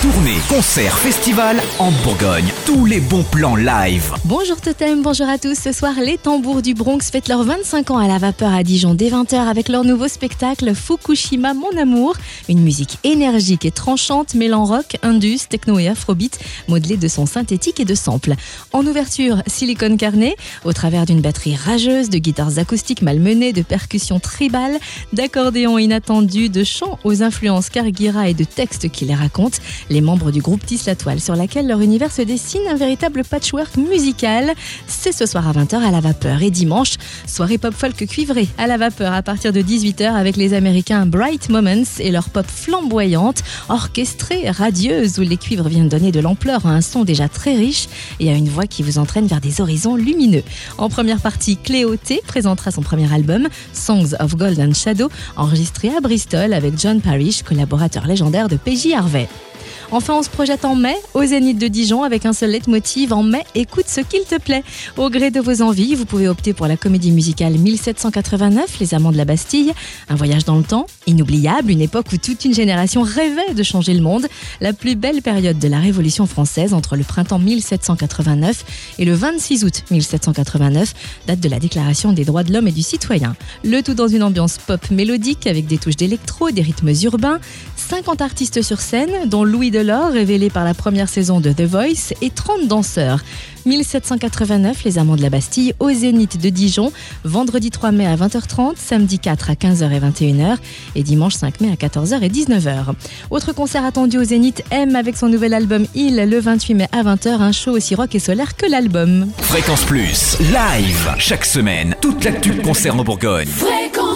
Tournée, concert, festival en Bourgogne. Tous les bons plans live. Bonjour Totem, bonjour à tous. Ce soir, les tambours du Bronx fêtent leurs 25 ans à la vapeur à Dijon dès 20h avec leur nouveau spectacle Fukushima Mon Amour. Une musique énergique et tranchante mêlant rock, indus, techno et afrobeat, modelée de sons synthétiques et de samples. En ouverture, Silicon Carnet, au travers d'une batterie rageuse, de guitares acoustiques malmenées, de percussions tribales, d'accordéons inattendus, de chants aux influences Kargira et de textes qui les racontent les membres du groupe tissent la toile sur laquelle leur univers se dessine un véritable patchwork musical. C'est ce soir à 20h à la vapeur et dimanche, soirée pop folk cuivrée à la vapeur à partir de 18h avec les Américains Bright Moments et leur pop flamboyante, orchestrée, radieuse où les cuivres viennent donner de l'ampleur à un son déjà très riche et à une voix qui vous entraîne vers des horizons lumineux. En première partie, Cléo T présentera son premier album, Songs of Golden Shadow, enregistré à Bristol avec John Parrish, collaborateur légendaire de PJ Harvey. Enfin, on se projette en mai au Zénith de Dijon avec un seul leitmotiv en mai, écoute ce qu'il te plaît. Au gré de vos envies, vous pouvez opter pour la comédie musicale 1789, Les Amants de la Bastille, un voyage dans le temps, inoubliable, une époque où toute une génération rêvait de changer le monde, la plus belle période de la Révolution française entre le printemps 1789 et le 26 août 1789, date de la Déclaration des droits de l'homme et du citoyen. Le tout dans une ambiance pop mélodique avec des touches d'électro, des rythmes urbains, 50 artistes sur scène, dont Louis Delors, révélé par la première saison de The Voice, et 30 danseurs. 1789, Les Amants de la Bastille, au Zénith de Dijon, vendredi 3 mai à 20h30, samedi 4 à 15h et 21h, et dimanche 5 mai à 14h et 19h. Autre concert attendu au Zénith, M avec son nouvel album Il, le 28 mai à 20h, un show aussi rock et solaire que l'album. Fréquence Plus, live, chaque semaine, toute l'actu concerne en Bourgogne. Fréquence